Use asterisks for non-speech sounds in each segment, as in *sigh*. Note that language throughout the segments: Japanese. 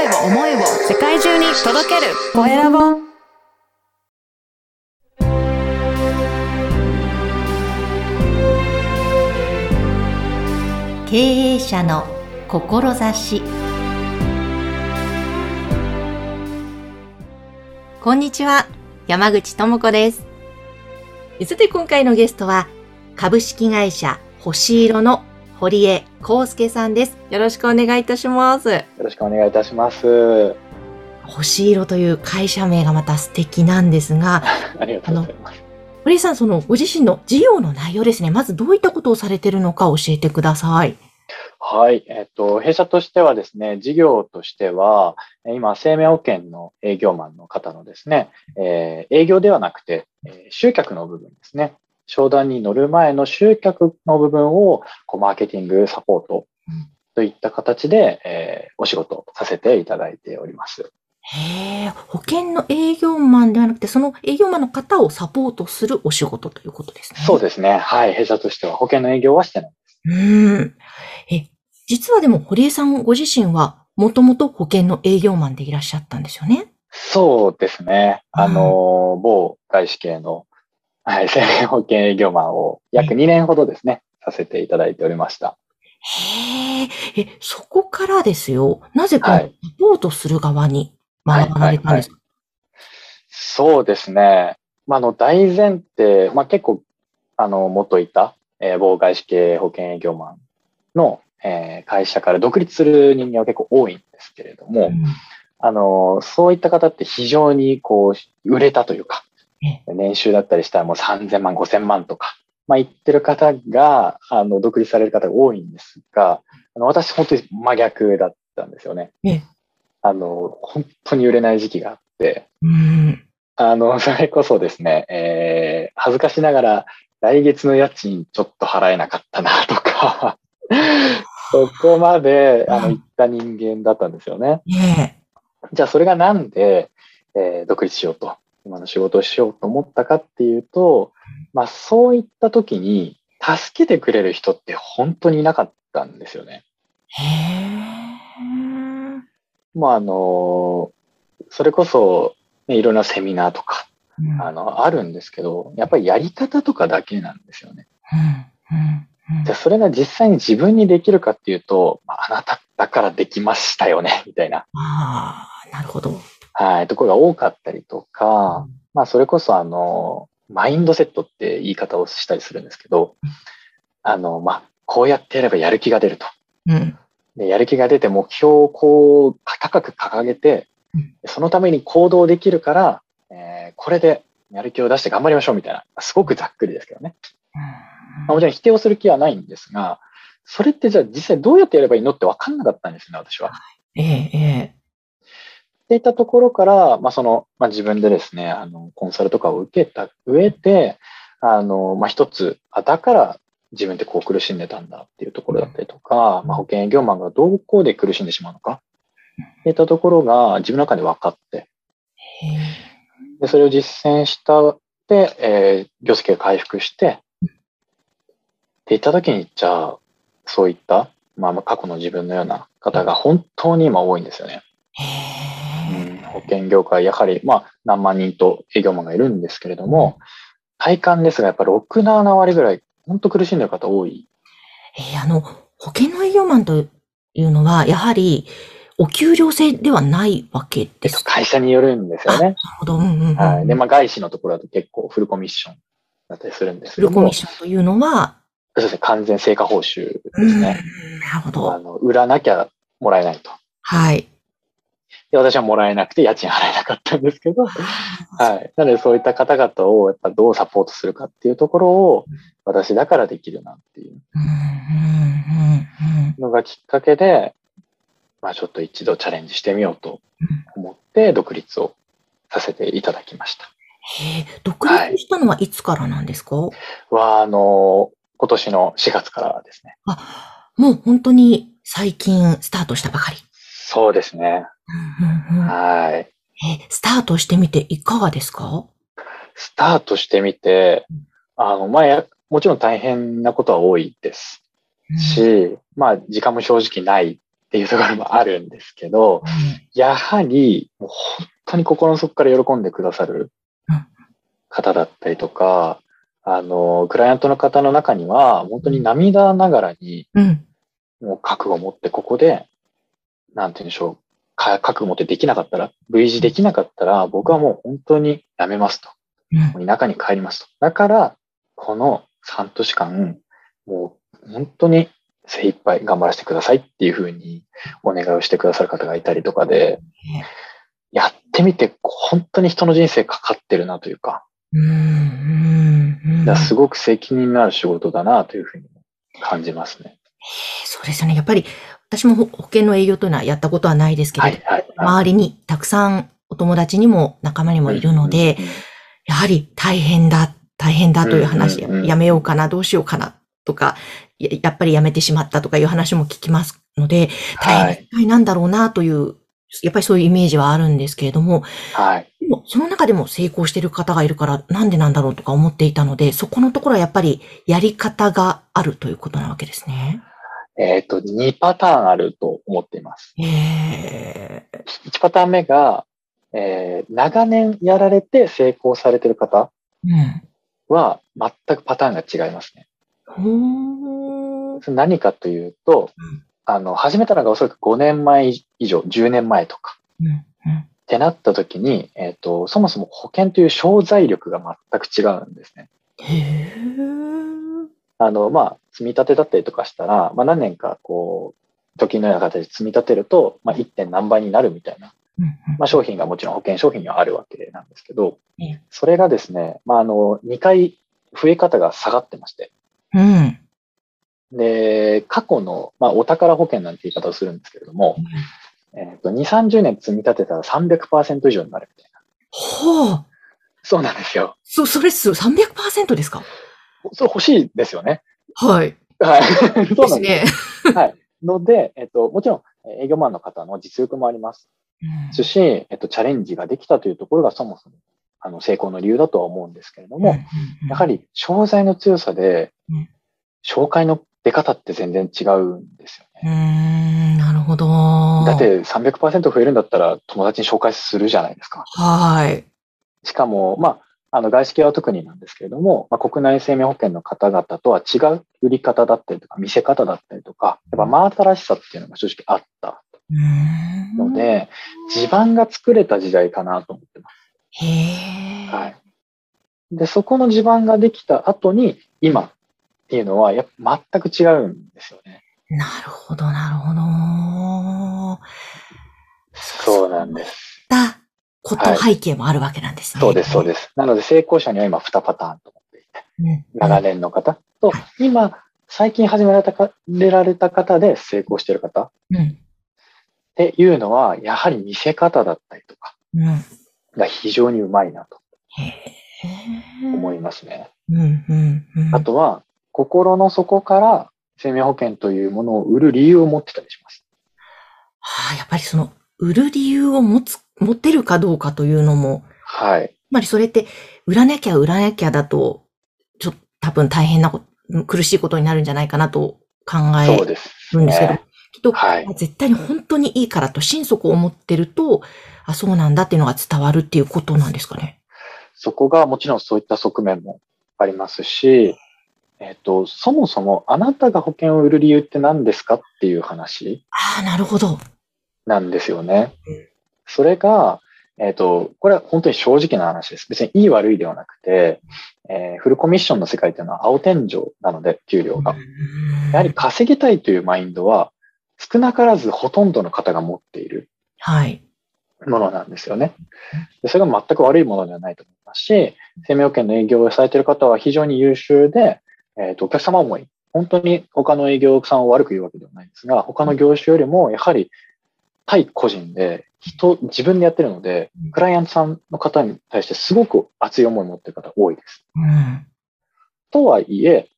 声を思いを世界中に届ける。コエラボ。経営者の志。こんにちは。山口智子です。さて今回のゲストは株式会社星色の堀江康介さんです。よろしくお願いいたします。よろしくお願いいたします。星色という会社名がまた素敵なんですが、*laughs* ありがとうございます。堀江さん、そのご自身の事業の内容ですね。まずどういったことをされているのか教えてください。はい。えっと、弊社としてはですね、事業としては、今、生命保険の営業マンの方のですね、えー、営業ではなくて、えー、集客の部分ですね。商談に乗る前の集客の部分を、こうマーケティング、サポートといった形で、えー、お仕事させていただいております。へえ、保険の営業マンではなくて、その営業マンの方をサポートするお仕事ということですね。そうですね。はい。弊社としては保険の営業はしてないです。うん。え、実はでも、堀江さんご自身は、もともと保険の営業マンでいらっしゃったんですよね。そうですね。あの、某外資系のはい、生命保険営業マンを約2年ほどですね、させていただいておりました。へえ、え、そこからですよ。なぜかサポートする側に学ばれたんですか、そうですね。まあ、あの、大前提、まあ、結構、あの、元いた、えー、妨害死系保険営業マンの、えー、会社から独立する人間は結構多いんですけれども、うん、あの、そういった方って非常にこう、売れたというか、年収だったりしたらもう3000万、5000万とか、まあ言ってる方が、あの、独立される方が多いんですが、あの、私本当に真逆だったんですよね。あの、本当に売れない時期があって、うん、あの、*laughs* それこそですね、えー、恥ずかしながら来月の家賃ちょっと払えなかったなとか *laughs* そこまで、あの、言った人間だったんですよね。じゃあそれがなんで、えー、独立しようと今の仕事をしようと思ったかっていうと、まあそういった時に助けてくれる人って本当にいなかったんですよね。へー。まああの、それこそ、ね、いろんなセミナーとか、うん、あの、あるんですけど、やっぱりやり方とかだけなんですよね。うんうん、じゃそれが実際に自分にできるかっていうと、まあ、あなただからできましたよね、みたいな。ああ、なるほど。はい、ところが多かったりとか、まあ、それこそ、あの、マインドセットって言い方をしたりするんですけど、あの、まあ、こうやってやればやる気が出ると。うん、でやる気が出て目標をこう高く掲げて、そのために行動できるから、えー、これでやる気を出して頑張りましょうみたいな、すごくざっくりですけどね。まあ、もちろん否定をする気はないんですが、それってじゃあ実際どうやってやればいいのって分かんなかったんですね、私は。ええ、ええ。っていったところから、まあ、その、まあ、自分でですね、あの、コンサルとかを受けた上で、あの、まあ、一つ、あ、だから自分ってこう苦しんでたんだっていうところだったりとか、まあ、保険営業マンがどこで苦しんでしまうのか、っていったところが自分の中で分かって、で、それを実践したで、えー、業績が回復して、っていった時に、じゃあ、そういった、まあ、過去の自分のような方が本当に今多いんですよね。保険業界、やはり、まあ、何万人と営業マンがいるんですけれども、体感ですが、やっぱり6、7割ぐらい、本当苦しんでる方多い。えー、あの、保険の営業マンというのは、やはり、お給料制ではないわけですか？会社によるんですよね。なるほど。うんうんうん、はい。で、まあ、外資のところだと結構フルコミッションだったりするんですけどフルコミッションというのはそうですね。完全成果報酬ですね。なるほど。あの、売らなきゃもらえないと。はい。で、私はもらえなくて家賃払えなかったんですけど、はい。なのでそういった方々をやっぱどうサポートするかっていうところを私だからできるなっていうのがきっかけで、まあちょっと一度チャレンジしてみようと思って独立をさせていただきました。へえ、独立したのはいつからなんですか、はい、は、あの、今年の4月からですね。あ、もう本当に最近スタートしたばかり。そうですね。はい。え、スタートしてみていかがですか？スタートしてみて、あの、まあ、もちろん大変なことは多いです。し、うん、まあ、時間も正直ないっていうところもあるんですけど、やはり、もう本当に心の底から喜んでくださるうん。方だったりとか、あの、クライアントの方の中には、本当に涙ながらに、うん。もう覚悟を持ってここで、なんて言うんでしょう、か覚悟ってできなかったら、V 字できなかったら、僕はもう本当にやめますと。うん田舎に帰りますと。だから、この半年間、もう本当に精一杯頑張らせてくださいっていうふうにお願いをしてくださる方がいたりとかで、やってみて本当に人の人生かかってるなというか、うん。うん。だすごく責任のある仕事だなというふうに感じますね。そうですよね。やっぱり、私も保保険の営業というのはやったことはないですけれど、はい、はい。周りにたくさんお友達にも仲間にもいるので、うんうんうんやはり大変だ、大変だという話、うんうんうんやめようかな、どうしようかなとか、ややっぱりやめてしまったとかいう話も聞きますので、大変なんだろうなという、やっぱりそういうイメージはあるんですけれども、はい。でもその中でも成功している方がいるから、なんでなんだろうとか思っていたので、そこのところはやっぱりやり方があるということなわけですね。えっ、と、2パターンあると思っています。ええ1パターン目が、えー長年やられて成功されてる方うん。は全くパターンが違いますね。ほー。それ何かというと、うんあの、始めたのがおそらく5年前以上、10年前とかうん。うん。ってなった時に、えっ、と、そもそも保険という商材力が全く違うんですね。へー。あの、まあ、積み立てだったりとかしたら、まあ、何年かこう、時のような形で積み立てると、まあ、1. 点何倍になるみたいな、うんうんまあ、商品がもちろん保険商品にはあるわけなんですけどええ、それがですね、まあ、あの、2回増え方が下がってまして、うん。で、過去の、まあ、お宝保険なんて言い方をするんですけれども、えっ、と、2、30年積み立てたら300%以上になるみたいな。ほう。そうなんですよ。そ、それっす、300%ですか？それ欲しいですよね。はい。はい。*laughs* そうですなんです。ね。はい。ので、えっ、と、もちろん、えー営業マンの方の実力もありますうんし、えっ、と、チャレンジができたというところがそもそも、あの、成功の理由だとは思うんですけれども、やは、り、商材の強さでうん、紹介の出方って全然違うんですよね。ん、なるほど。だっ、て300%増えるんだったら友達に紹介するじゃないですか。はい。しかも、まあ、あの、外資系は特になんですけれども、まあ、国内生命保険の方々とは違う売り方だったりとか、見せ方だったりとか、やっぱ真新しさっていうのが正直あったの、で、地盤が作れた時代かなと思ってます。へえ。はい。で、そこの地盤ができた後に、今っていうのは、やっぱ全く違うんですよね。なるほど、なるほど。そうなんです。だこと、はい背景もあるわけなんですね。そうです、そうです。なので、成功者には今2パターンと思っていて、うん。長年の方と、今、最近始められたか、れられた方で成功している方っうん。ていうのは、やはり見せ方だったりとか。が非常にうまいなと。思いますね。うん、うん、うん。あとは、心の底から生命保険というものを売る理由を持ってたりします。はあ、やっぱりその、売る理由を持つ、持ってるかどうかというのも、はい。つまりそれって、売らなきゃ売らなきゃだと、ちょっと多分大変なこと、苦しいことになるんじゃないかなと考えるんですけど、ね。きっと、はい絶対に本当にいいからと心底思ってると、あ、そうなんだっていうのが伝わるっていうことなんですかね。そこがもちろんそういった側面もありますし、えっ、と、そもそもあなたが保険を売る理由って何ですかっていう話ああ、なるほど。なんですよねうん。それが、えっ、と、これは本当に正直な話です。別にいい悪いではなくて、えーフルコミッションの世界っていうのは青天井なので、給料が。やはり稼ぎたいというマインドは、少なからずほとんどの方が持っているはい。ものなんですよね。でそれが全く悪いものではないと思いますし、生命保険の営業をされている方は非常に優秀で、えっ、と、お客様思い、本当に他の営業さんを悪く言うわけではないんですが、他の業種よりもやはり対個人で人、自分でやってるのでうん、クライアントさんの方に対してすごく熱い思いを持っている方多いです。うん。とはいえ、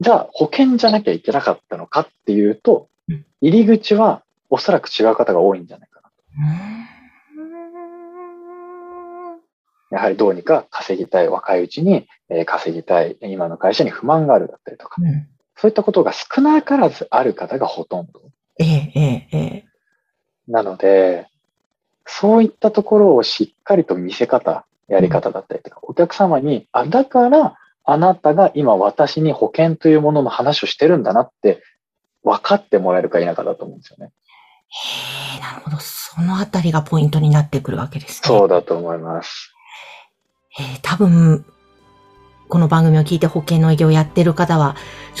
じゃあ保険じゃなきゃいけなかったのかっていうとうん、入り口はおそらく違う方が多いんじゃないかな。やはりどうにか稼ぎたい、若いうちにえー稼ぎたい、今の会社に不満があるだったりとか、うん。そういったことが少なからずある方がほとんど。ええ、ええええなので、そういったところをしっかりと見せ方、やり方だったりとか、お客様に、あ、だから、あなたが今私に保険というものの話をしてるんだなって分かってもらえるか否かだと思うんですよね。へえ、なるほど。そのあたりがポイントになってくるわけですね。そうだと思います。えー多分、この番組を聞いて保険の営業をやってる方は、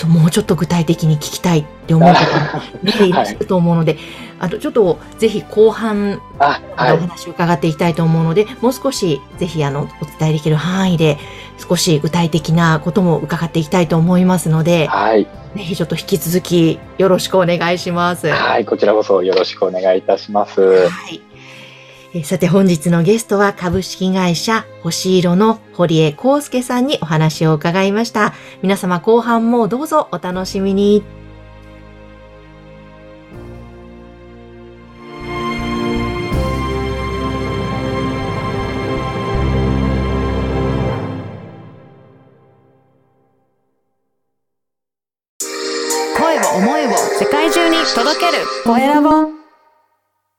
もうちょっと具体的に聞きたいって思う方もね、いらっしゃると思うので、あとちょっとぜひ後半あ、おはい。話を伺っていきたいと思うので、もう少しぜひあの、お伝えできる範囲で少し具体的なことも伺っていきたいと思いますので、はい。ぜひちょっと引き続きよろしくお願いします。はい。こちらこそよろしくお願いいたします。はい。さて本日のゲストは株式会社星色の堀江康介さんにお話を伺いました。皆様後半もどうぞお楽しみに。声を思いを世界中に届けるコエラボ